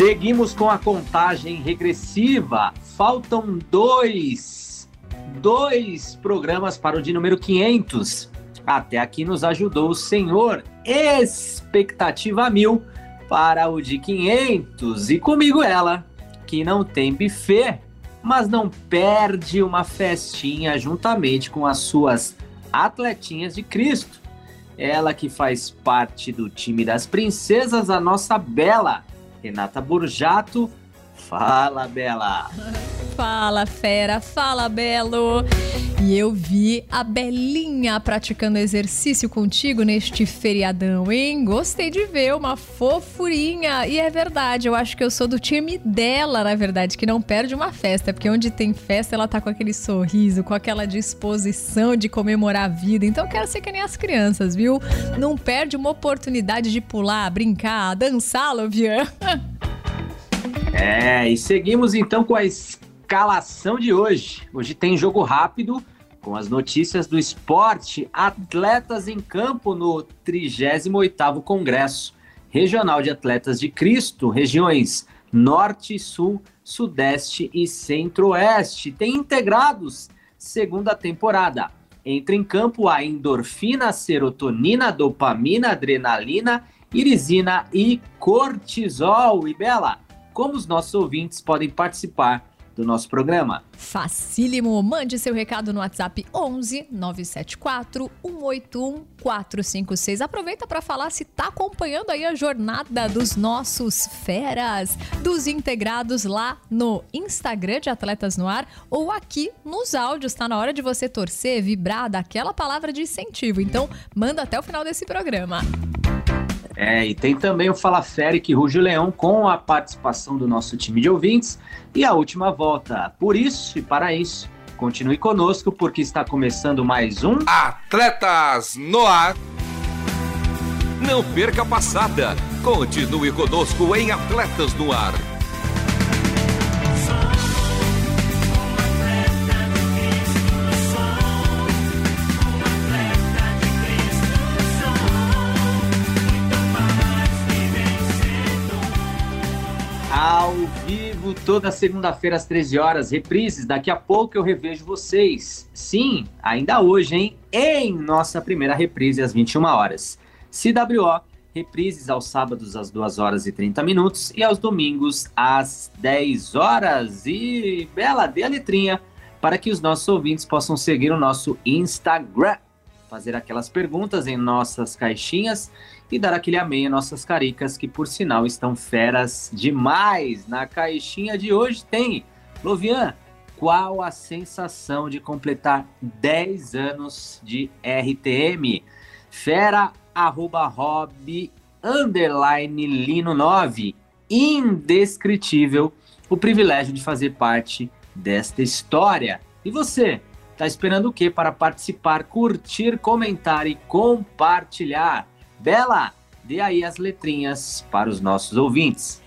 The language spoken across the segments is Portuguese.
Seguimos com a contagem regressiva. Faltam dois, dois programas para o de número 500. Até aqui nos ajudou o Senhor. Expectativa mil para o de 500. E comigo ela, que não tem buffet, mas não perde uma festinha juntamente com as suas atletinhas de Cristo. Ela que faz parte do time das princesas, a nossa Bela Renata Burjato. Fala, Bela! Fala, fera! Fala, Belo! E eu vi a Belinha praticando exercício contigo neste feriadão, hein? Gostei de ver, uma fofurinha. E é verdade, eu acho que eu sou do time dela, na verdade, que não perde uma festa, porque onde tem festa ela tá com aquele sorriso, com aquela disposição de comemorar a vida. Então eu quero ser que nem as crianças, viu? Não perde uma oportunidade de pular, brincar, dançar, Lovian. É, e seguimos então com a escalação de hoje. Hoje tem jogo rápido com as notícias do esporte, atletas em campo no 38º Congresso Regional de Atletas de Cristo, regiões Norte, Sul, Sudeste e Centro-Oeste. Tem integrados segunda temporada. Entra em campo a endorfina, serotonina, dopamina, adrenalina, irisina e cortisol. E Bela, como os nossos ouvintes podem participar do nosso programa? Facílimo. Mande seu recado no WhatsApp 11 974 181 456. Aproveita para falar se está acompanhando aí a jornada dos nossos feras, dos integrados lá no Instagram de Atletas no Ar ou aqui nos áudios. Está na hora de você torcer, vibrar, daquela palavra de incentivo. Então, manda até o final desse programa. É, e tem também o Fala Fere que ruge leão com a participação do nosso time de ouvintes e a última volta. Por isso e para isso, continue conosco porque está começando mais um Atletas no Ar. Não perca a passada. Continue conosco em Atletas no Ar. Vivo toda segunda-feira às 13 horas, reprises. Daqui a pouco eu revejo vocês. Sim, ainda hoje, hein? Em nossa primeira reprise às 21 horas. CWO, reprises aos sábados às 2 horas e 30 minutos e aos domingos às 10 horas. E bela, dê a letrinha para que os nossos ouvintes possam seguir o nosso Instagram, fazer aquelas perguntas em nossas caixinhas e dar aquele amém a nossas caricas, que por sinal estão feras demais. Na caixinha de hoje tem, Lovian, qual a sensação de completar 10 anos de RTM? Fera, arroba, hobby, underline, lino 9. Indescritível o privilégio de fazer parte desta história. E você, tá esperando o que para participar, curtir, comentar e compartilhar? Bela, dê aí as letrinhas para os nossos ouvintes.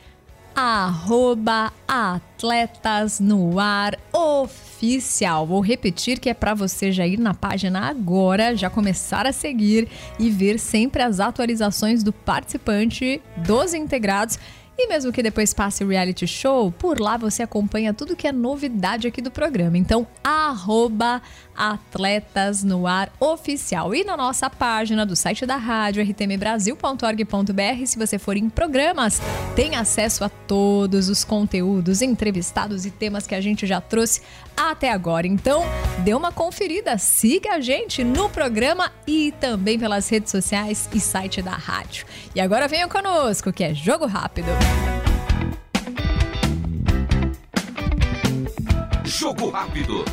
Arroba Atletas no Ar Oficial. Vou repetir que é para você já ir na página agora, já começar a seguir e ver sempre as atualizações do participante, dos integrados e mesmo que depois passe o reality show, por lá você acompanha tudo que é novidade aqui do programa. Então, arroba Atletas no Ar Oficial. E na nossa página do site da rádio, rtmbrasil.org.br, se você for em programas, tem acesso a todos os conteúdos, entrevistados e temas que a gente já trouxe até agora. Então, dê uma conferida, siga a gente no programa e também pelas redes sociais e site da rádio. E agora venha conosco, que é Jogo Rápido. Jogo Rápido.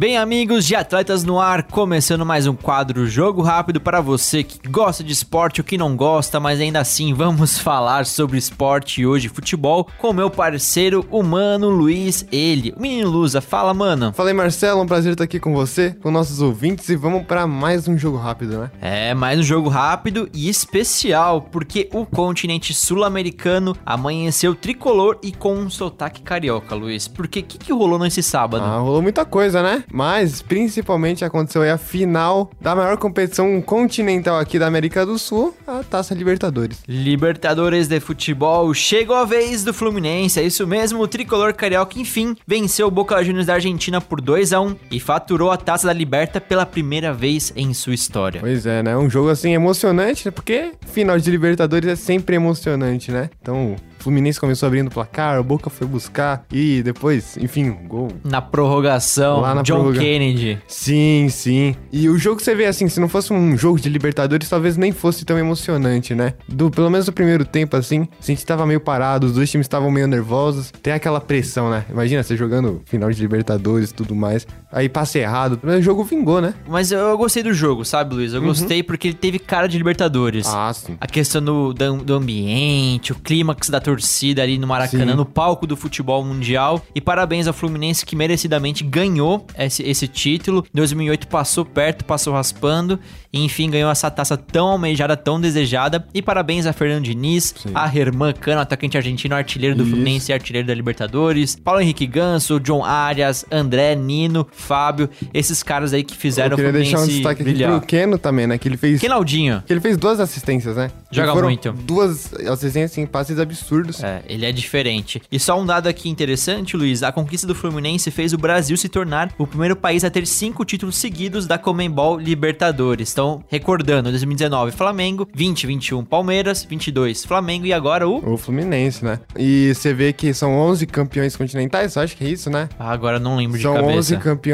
Bem, amigos de Atletas no Ar, começando mais um quadro Jogo Rápido para você que gosta de esporte ou que não gosta, mas ainda assim vamos falar sobre esporte hoje, futebol, com meu parceiro, o Mano Luiz, ele, o menino Lusa. Fala, mano. Fala aí, Marcelo, um prazer estar aqui com você, com nossos ouvintes e vamos para mais um jogo rápido, né? É, mais um jogo rápido e especial, porque o continente sul-americano amanheceu tricolor e com um sotaque carioca, Luiz. Porque o que, que rolou nesse sábado? Ah, rolou muita coisa, né? Mas principalmente aconteceu aí a final da maior competição continental aqui da América do Sul, a Taça Libertadores. Libertadores de futebol, chegou a vez do Fluminense, é isso mesmo, o tricolor carioca enfim venceu o Boca Juniors da Argentina por 2 a 1 e faturou a Taça da Liberta pela primeira vez em sua história. Pois é, né? Um jogo assim emocionante, né? porque final de Libertadores é sempre emocionante, né? Então, Fluminense começou abrindo o placar, o Boca foi buscar e depois, enfim, gol. Na prorrogação, Lá na John prorroga- Kennedy. Sim, sim. E o jogo que você vê assim, se não fosse um jogo de Libertadores, talvez nem fosse tão emocionante, né? Do, pelo menos no primeiro tempo, assim, a gente tava meio parado, os dois times estavam meio nervosos. Tem aquela pressão, né? Imagina você jogando final de Libertadores e tudo mais. Aí passa errado. Mas o jogo vingou, né? Mas eu, eu gostei do jogo, sabe, Luiz? Eu gostei porque ele teve cara de Libertadores. Uhum. Ah, sim. A questão do, do, ambiente, o clímax da torcida ali no Maracanã, Sim. no palco do futebol mundial. E parabéns ao Fluminense que merecidamente ganhou esse, esse título. Em 2008 passou perto, passou raspando. E enfim, ganhou essa taça tão almejada, tão desejada. E parabéns a Fernando Diniz, Sim. a Herman Cano, atacante argentino, artilheiro do Isso. Fluminense e artilheiro da Libertadores. Paulo Henrique Ganso, John Arias, André, Nino, Fábio. Esses caras aí que fizeram Eu queria deixar um destaque aqui brilhar. pro Keno também, né? Que ele fez. Kenaldinho. Que ele fez duas assistências, né? Joga muito. Duas assistências em passes absurdos. É, ele é diferente. E só um dado aqui interessante, Luiz: a conquista do Fluminense fez o Brasil se tornar o primeiro país a ter cinco títulos seguidos da Comembol Libertadores. Então, recordando, 2019 Flamengo, 20, 21 Palmeiras, 22 Flamengo e agora o. O Fluminense, né? E você vê que são 11 campeões continentais, eu acho que é isso, né? Ah, agora não lembro de São cabeça. 11 campeões,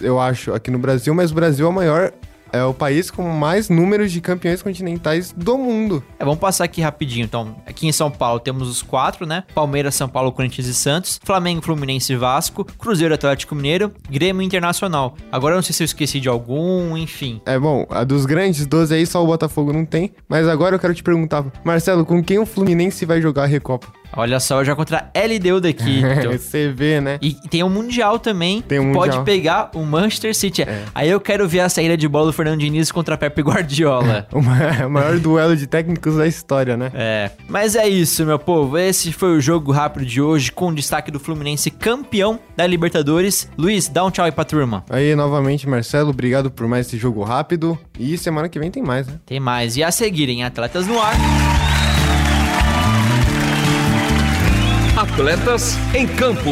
eu acho, aqui no Brasil, mas o Brasil é o maior, é o país com mais números de campeões continentais do mundo. É, vamos passar aqui rapidinho. Então, aqui em São Paulo temos os quatro, né? Palmeiras, São Paulo, Corinthians e Santos. Flamengo, Fluminense e Vasco. Cruzeiro, Atlético Mineiro. Grêmio Internacional. Agora eu não sei se eu esqueci de algum, enfim. É bom, a dos grandes 12 aí só o Botafogo não tem, mas agora eu quero te perguntar, Marcelo, com quem o Fluminense vai jogar a Recopa? Olha só, já contra a LDU da Quito. Você vê, né? E tem um Mundial também. Tem um que Pode Mundial. pegar o Manchester City. É. Aí eu quero ver a saída de bola do Fernando Diniz contra Pepe Guardiola. O o maior duelo de técnicos da história, né? É, mas é isso, meu povo. Esse foi o jogo rápido de hoje, com destaque do Fluminense campeão da Libertadores. Luiz, dá um tchau aí pra turma. Aí, novamente, Marcelo, obrigado por mais esse jogo rápido. E semana que vem tem mais, né? Tem mais. E a seguir em Atletas no Ar. Atletas em campo.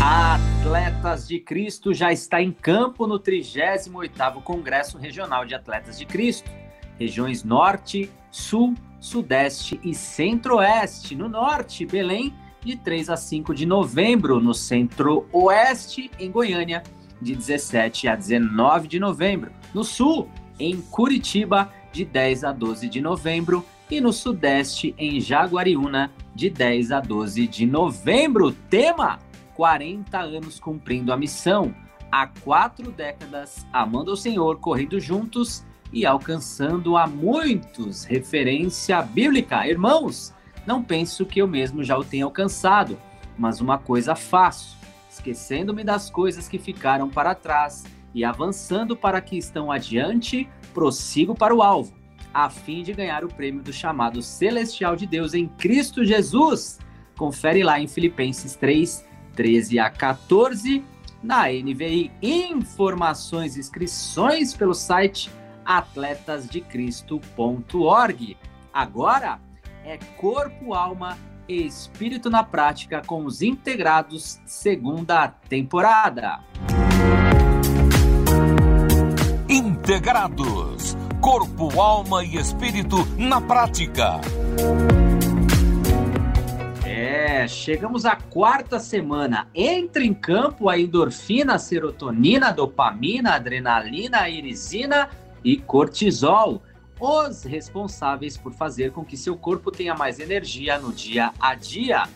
Atletas de Cristo já está em campo no 38º Congresso Regional de Atletas de Cristo. Regiões Norte, Sul, Sudeste e Centro-Oeste. No Norte, Belém, de 3 a 5 de novembro. No Centro-Oeste, em Goiânia, de 17 a 19 de novembro. No Sul, em Curitiba, de 10 a 12 de novembro. E no Sudeste, em Jaguariúna, de 10 a 12 de novembro. Tema: 40 anos cumprindo a missão. Há quatro décadas, amando o Senhor, correndo juntos e alcançando a muitos. Referência bíblica. Irmãos, não penso que eu mesmo já o tenha alcançado, mas uma coisa faço, esquecendo-me das coisas que ficaram para trás e avançando para que estão adiante, prossigo para o alvo, a fim de ganhar o prêmio do chamado celestial de Deus em Cristo Jesus. Confere lá em Filipenses 3, 13 a 14, na NVI. Informações e inscrições pelo site atletasdecristo.org. Agora é corpo, alma e espírito na prática com os integrados segunda temporada. Integrados. Corpo, alma e espírito na prática. É, chegamos à quarta semana. Entra em campo a endorfina, a serotonina, a dopamina, adrenalina, irisina e cortisol, os responsáveis por fazer com que seu corpo tenha mais energia no dia a dia.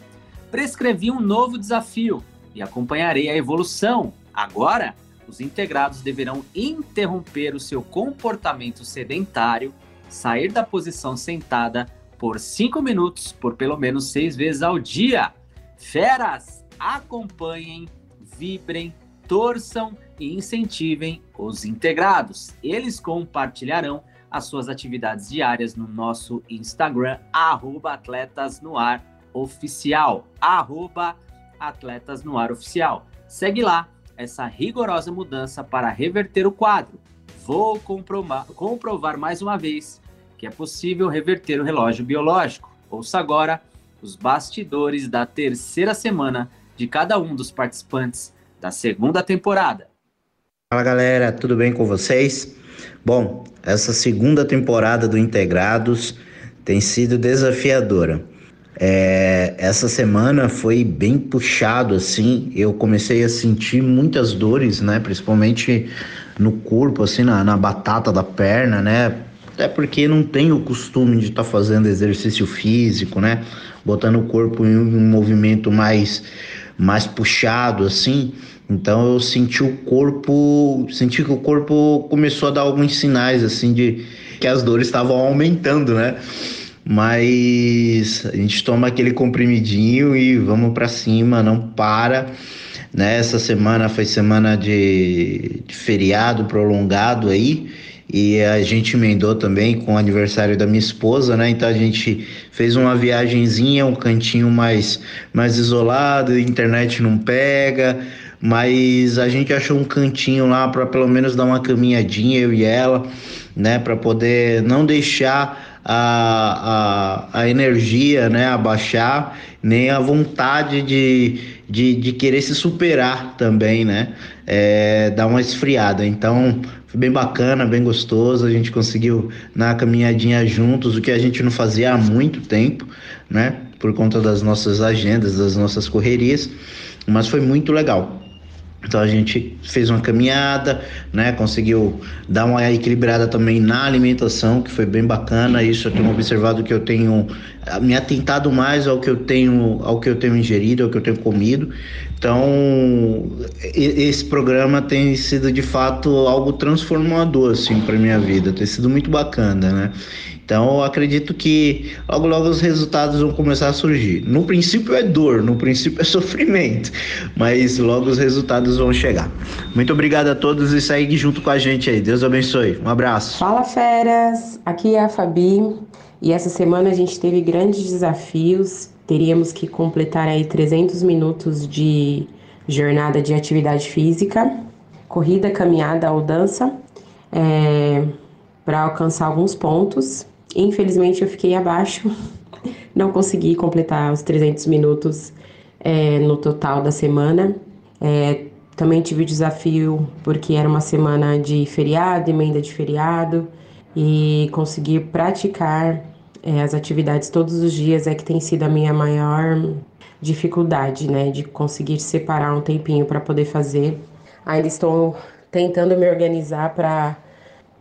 prescrevi um novo desafio e acompanharei a evolução. Agora, os integrados deverão interromper o seu comportamento sedentário, sair da posição sentada por cinco minutos por pelo menos seis vezes ao dia. Feras, acompanhem, vibrem, torçam e incentivem os integrados. Eles compartilharão as suas atividades diárias no nosso Instagram, arroba Atletas no Ar Oficial. Arroba Atletas no Ar Oficial. Segue lá essa rigorosa mudança para reverter o quadro. Vou comprovar, mais uma vez que é possível reverter o relógio biológico. Ouça agora os bastidores da terceira semana de cada um dos participantes da segunda temporada. Fala galera, tudo bem com vocês? Bom, essa segunda temporada do Integrados tem sido desafiadora. É, essa semana foi bem puxado assim. Eu comecei a sentir muitas dores, né? Principalmente no corpo, assim, na, na batata da perna, né? Até porque não tenho o costume de estar tá fazendo exercício físico, né? Botando o corpo em um movimento mais, mais puxado, assim. Então eu senti o corpo, senti que o corpo começou a dar alguns sinais, assim, de que as dores estavam aumentando, né? Mas a gente toma aquele comprimidinho e vamos para cima, não para. Né? Essa semana foi semana de, de feriado prolongado aí. E a gente emendou também com o aniversário da minha esposa, né? Então a gente fez uma viagenzinha, um cantinho mais, mais isolado, a internet não pega, mas a gente achou um cantinho lá para pelo menos dar uma caminhadinha, eu e ela, né? Para poder não deixar a, a, a energia né, abaixar, nem a vontade de, de, de querer se superar também, né? É, dar uma esfriada. Então, foi bem bacana, bem gostoso. A gente conseguiu na caminhadinha juntos, o que a gente não fazia há muito tempo, né? Por conta das nossas agendas, das nossas correrias. Mas foi muito legal. Então a gente fez uma caminhada, né? Conseguiu dar uma equilibrada também na alimentação, que foi bem bacana. Isso eu tenho observado que eu tenho ah, me atentado mais ao que eu tenho, ao que eu tenho ingerido, ao que eu tenho comido. Então esse programa tem sido de fato algo transformador assim para minha vida. Tem sido muito bacana, né? Então eu acredito que logo logo os resultados vão começar a surgir. No princípio é dor, no princípio é sofrimento, mas logo os resultados vão chegar. Muito obrigado a todos e segue junto com a gente aí. Deus abençoe. Um abraço. Fala feras, aqui é a Fabi e essa semana a gente teve grandes desafios. Teríamos que completar aí 300 minutos de jornada de atividade física, corrida, caminhada ou dança. É, para alcançar alguns pontos. Infelizmente eu fiquei abaixo, não consegui completar os 300 minutos é, no total da semana. É, também tive desafio porque era uma semana de feriado, emenda de feriado, e conseguir praticar é, as atividades todos os dias é que tem sido a minha maior dificuldade, né? De conseguir separar um tempinho para poder fazer. Ainda estou tentando me organizar para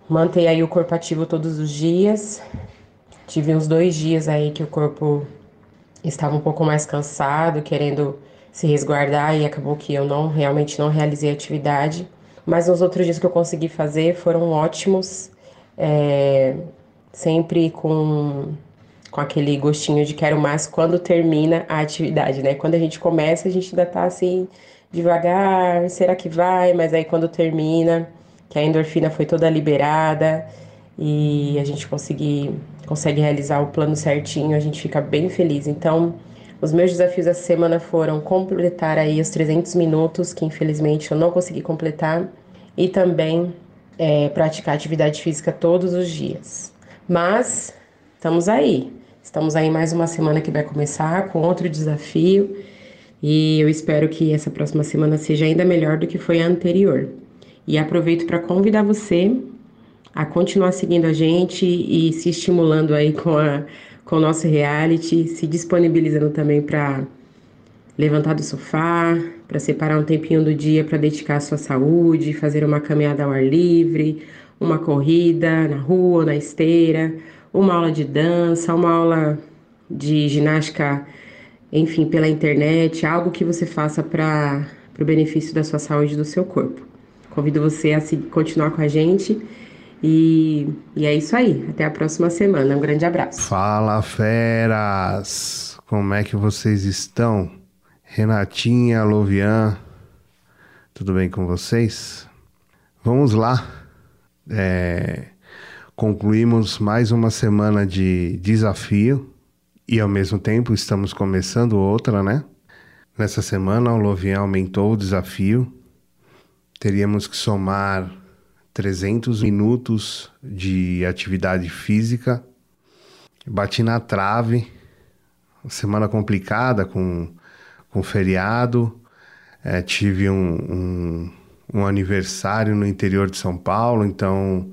Manter aí o corpo ativo todos os dias. Tive uns dois dias aí que o corpo estava um pouco mais cansado, querendo se resguardar e acabou que eu não realmente não realizei a atividade. Mas os outros dias que eu consegui fazer foram ótimos, é, sempre com, com aquele gostinho de quero mais quando termina a atividade, né? Quando a gente começa, a gente ainda tá assim devagar, será que vai? Mas aí quando termina, que a endorfina foi toda liberada e a gente consegue realizar o plano certinho, a gente fica bem feliz. Então, os meus desafios essa semana foram completar aí os 300 minutos, que infelizmente eu não consegui completar, e também é, praticar atividade física todos os dias. Mas estamos aí. Estamos aí mais uma semana que vai começar com outro desafio e eu espero que essa próxima semana seja ainda melhor do que foi a anterior. E aproveito para convidar você a continuar seguindo a gente e se estimulando aí com, a, com o nosso reality, se disponibilizando também para levantar do sofá, para separar um tempinho do dia para dedicar à sua saúde, fazer uma caminhada ao ar livre, uma corrida na rua, na esteira, uma aula de dança, uma aula de ginástica enfim, pela internet, algo que você faça para o benefício da sua saúde e do seu corpo. Convido você a se, continuar com a gente e, e é isso aí. Até a próxima semana. Um grande abraço. Fala, feras! Como é que vocês estão? Renatinha, Lovian, tudo bem com vocês? Vamos lá. É, concluímos mais uma semana de desafio e ao mesmo tempo estamos começando outra, né? Nessa semana o Lovian aumentou o desafio. Teríamos que somar 300 minutos de atividade física. Bati na trave. Semana complicada com, com feriado. É, tive um, um, um aniversário no interior de São Paulo, então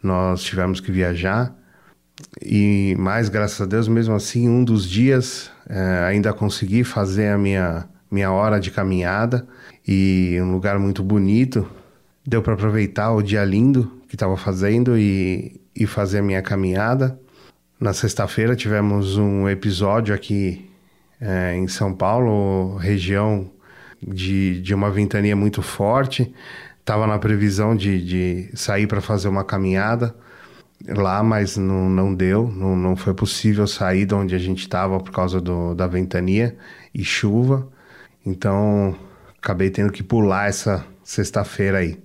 nós tivemos que viajar. E mais, graças a Deus, mesmo assim, um dos dias é, ainda consegui fazer a minha, minha hora de caminhada e um lugar muito bonito. Deu para aproveitar o dia lindo que estava fazendo e, e fazer a minha caminhada. Na sexta-feira tivemos um episódio aqui é, em São Paulo, região de, de uma ventania muito forte. Estava na previsão de, de sair para fazer uma caminhada lá, mas não, não deu, não, não foi possível sair de onde a gente estava por causa do, da ventania e chuva. Então acabei tendo que pular essa sexta-feira aí.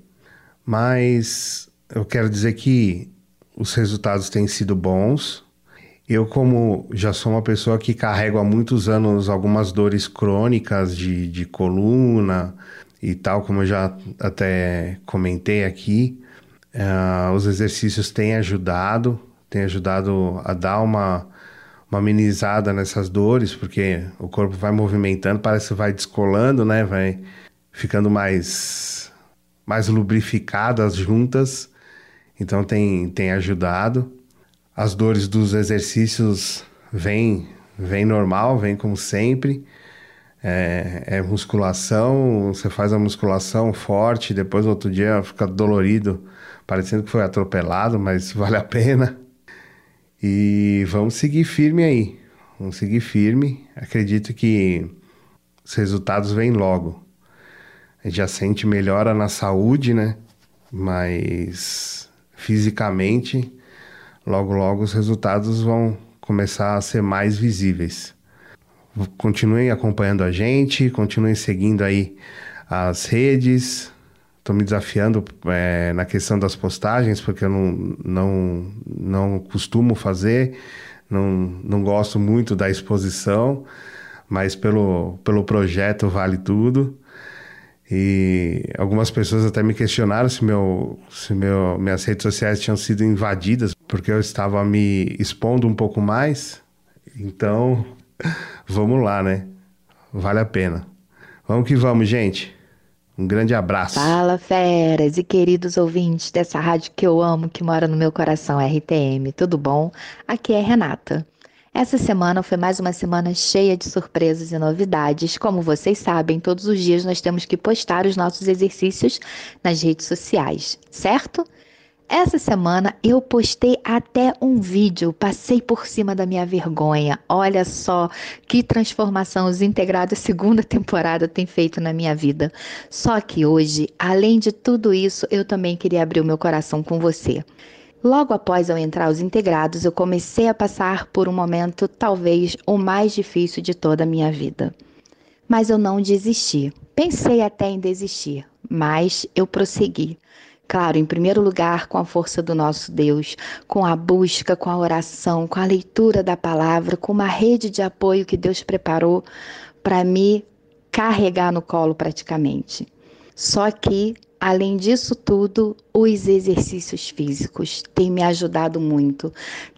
Mas eu quero dizer que os resultados têm sido bons. Eu, como já sou uma pessoa que carrego há muitos anos algumas dores crônicas de, de coluna e tal, como eu já até comentei aqui, uh, os exercícios têm ajudado, têm ajudado a dar uma, uma amenizada nessas dores, porque o corpo vai movimentando, parece que vai descolando, né? Vai ficando mais, mais lubrificadas juntas, então tem, tem ajudado as dores dos exercícios vêm vem normal, vem como sempre. É, é, musculação, você faz a musculação forte, depois outro dia fica dolorido, parecendo que foi atropelado, mas vale a pena. E vamos seguir firme aí. Vamos seguir firme. Acredito que os resultados vêm logo. A gente já sente melhora na saúde, né? Mas fisicamente logo logo os resultados vão começar a ser mais visíveis. Continuem acompanhando a gente, continuem seguindo aí as redes. Estou me desafiando é, na questão das postagens, porque eu não, não, não costumo fazer, não, não gosto muito da exposição, mas pelo, pelo projeto vale tudo. E algumas pessoas até me questionaram se, meu, se meu, minhas redes sociais tinham sido invadidas porque eu estava me expondo um pouco mais. Então, vamos lá, né? Vale a pena. Vamos que vamos, gente. Um grande abraço. Fala, feras e queridos ouvintes dessa rádio que eu amo, que mora no meu coração, RTM. Tudo bom? Aqui é Renata. Essa semana foi mais uma semana cheia de surpresas e novidades. Como vocês sabem, todos os dias nós temos que postar os nossos exercícios nas redes sociais, certo? Essa semana eu postei até um vídeo, passei por cima da minha vergonha. Olha só que transformação os integrados segunda temporada tem feito na minha vida. Só que hoje, além de tudo isso, eu também queria abrir o meu coração com você. Logo após eu entrar aos integrados, eu comecei a passar por um momento talvez o mais difícil de toda a minha vida. Mas eu não desisti. Pensei até em desistir, mas eu prossegui. Claro, em primeiro lugar, com a força do nosso Deus, com a busca, com a oração, com a leitura da palavra, com uma rede de apoio que Deus preparou para me carregar no colo praticamente. Só que Além disso tudo, os exercícios físicos têm me ajudado muito.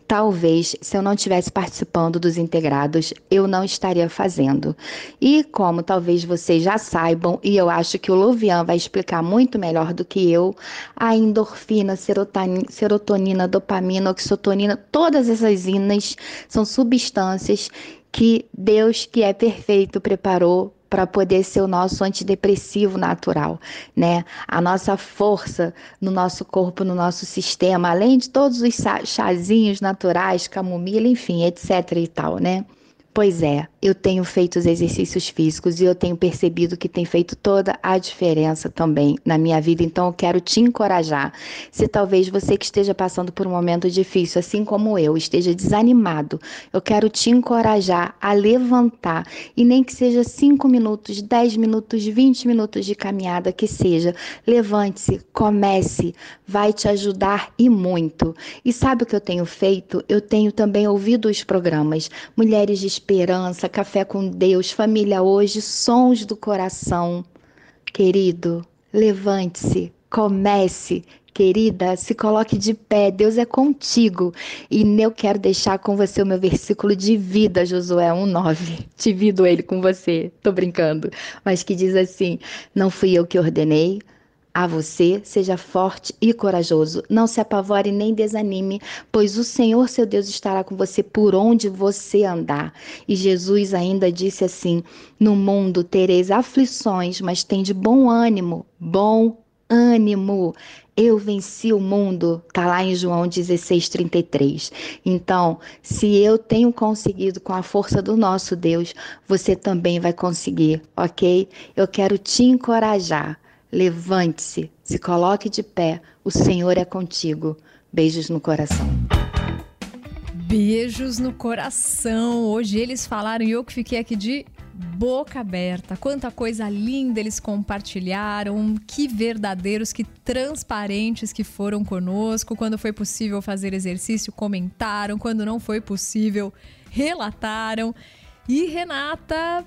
Talvez, se eu não estivesse participando dos integrados, eu não estaria fazendo. E como talvez vocês já saibam, e eu acho que o Lovian vai explicar muito melhor do que eu, a endorfina, serotonina, dopamina, oxitotonina, todas essas inas são substâncias que Deus, que é perfeito, preparou para poder ser o nosso antidepressivo natural, né? A nossa força no nosso corpo, no nosso sistema, além de todos os chazinhos naturais, camomila, enfim, etc e tal, né? Pois é, eu tenho feito os exercícios físicos e eu tenho percebido que tem feito toda a diferença também na minha vida, então eu quero te encorajar. Se talvez você que esteja passando por um momento difícil, assim como eu, esteja desanimado, eu quero te encorajar a levantar e nem que seja 5 minutos, 10 minutos, 20 minutos de caminhada que seja, levante-se, comece, vai te ajudar e muito. E sabe o que eu tenho feito? Eu tenho também ouvido os programas Mulheres de esperança, café com Deus, família hoje, sons do coração. Querido, levante-se, comece, querida, se coloque de pé, Deus é contigo. E eu quero deixar com você o meu versículo de vida, Josué 1:9. Divido ele com você, tô brincando, mas que diz assim: Não fui eu que ordenei, a você, seja forte e corajoso. Não se apavore nem desanime, pois o Senhor seu Deus estará com você por onde você andar. E Jesus ainda disse assim: No mundo tereis aflições, mas tem de bom ânimo, bom ânimo. Eu venci o mundo, tá lá em João 16:33. Então, se eu tenho conseguido com a força do nosso Deus, você também vai conseguir, OK? Eu quero te encorajar. Levante-se, se coloque de pé, o Senhor é contigo. Beijos no coração. Beijos no coração. Hoje eles falaram e eu que fiquei aqui de boca aberta. Quanta coisa linda eles compartilharam. Que verdadeiros, que transparentes que foram conosco. Quando foi possível fazer exercício, comentaram. Quando não foi possível, relataram. E Renata,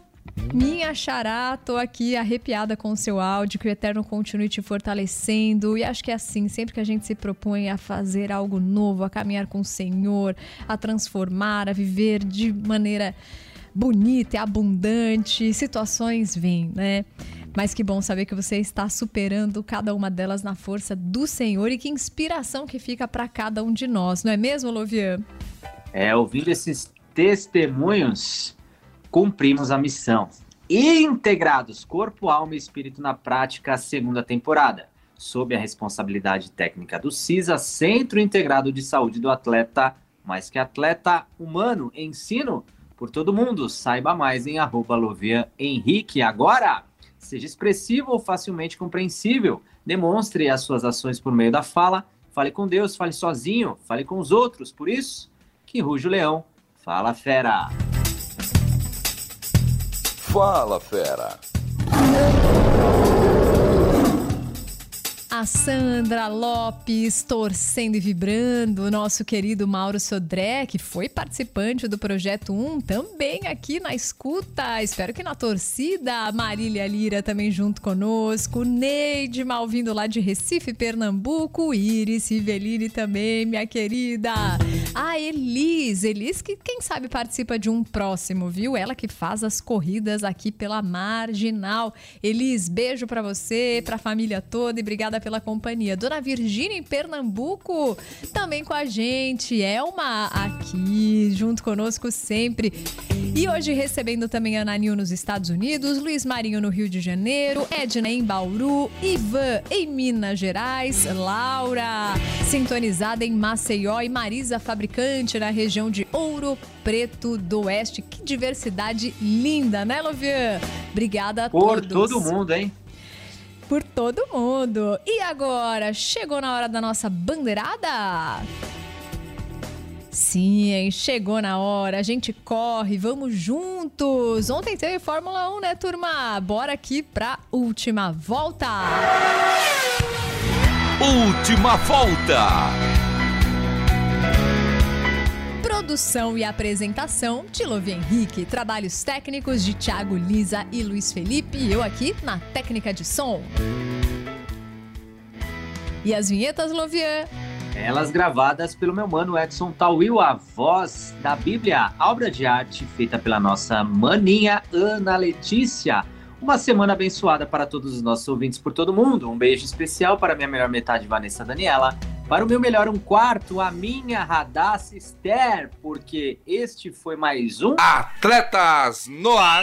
minha xará, tô aqui arrepiada com o seu áudio, que o Eterno continue te fortalecendo. E acho que é assim, sempre que a gente se propõe a fazer algo novo, a caminhar com o Senhor, a transformar, a viver de maneira bonita e abundante, situações vêm, né? Mas que bom saber que você está superando cada uma delas na força do Senhor e que inspiração que fica para cada um de nós, não é mesmo, Lovian? É, ouvindo esses testemunhos, cumprimos a missão. Integrados, corpo, alma e espírito na prática, segunda temporada. Sob a responsabilidade técnica do CISA, Centro Integrado de Saúde do Atleta, mais que atleta humano, ensino por todo mundo. Saiba mais em arroba Henrique. Agora, seja expressivo ou facilmente compreensível. Demonstre as suas ações por meio da fala. Fale com Deus, fale sozinho, fale com os outros. Por isso, que ruge o leão. Fala, fera! Fala, fera. A Sandra Lopes torcendo e vibrando, o nosso querido Mauro Sodré, que foi participante do Projeto 1, também aqui na escuta, espero que na torcida. Marília Lira também junto conosco, Neide Malvindo lá de Recife, Pernambuco, Iris Rivelini também, minha querida. A Elis, Elis que quem sabe participa de um próximo, viu? Ela que faz as corridas aqui pela Marginal. Elis, beijo para você, pra família toda e obrigada pela companhia. Dona Virgínia em Pernambuco também com a gente. Elma aqui junto conosco sempre. E hoje recebendo também Ananil nos Estados Unidos, Luiz Marinho no Rio de Janeiro, Edna em Bauru, Ivan em Minas Gerais, Laura sintonizada em Maceió e Marisa Fabricante na região de Ouro Preto do Oeste. Que diversidade linda, né, Lovian? Obrigada a Por todos. todo mundo, hein? por todo mundo. E agora, chegou na hora da nossa bandeirada? Sim, hein? chegou na hora, a gente corre, vamos juntos. Ontem teve Fórmula 1, né, turma? Bora aqui pra última volta. Última volta. Produção e apresentação de Love Henrique. Trabalhos técnicos de Thiago Lisa e Luiz Felipe. E eu aqui na técnica de som. E as vinhetas, Lovian? Elas gravadas pelo meu mano Edson Tawil, a voz da Bíblia, obra de arte feita pela nossa maninha Ana Letícia. Uma semana abençoada para todos os nossos ouvintes por todo mundo. Um beijo especial para minha melhor metade, Vanessa Daniela. Para o meu melhor um quarto, a minha Radassa Esther, porque este foi mais um Atletas no ar.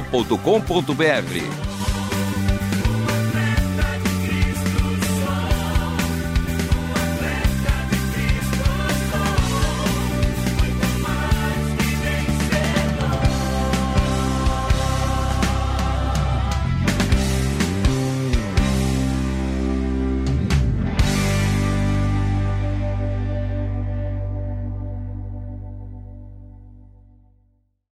transmundial.com.br.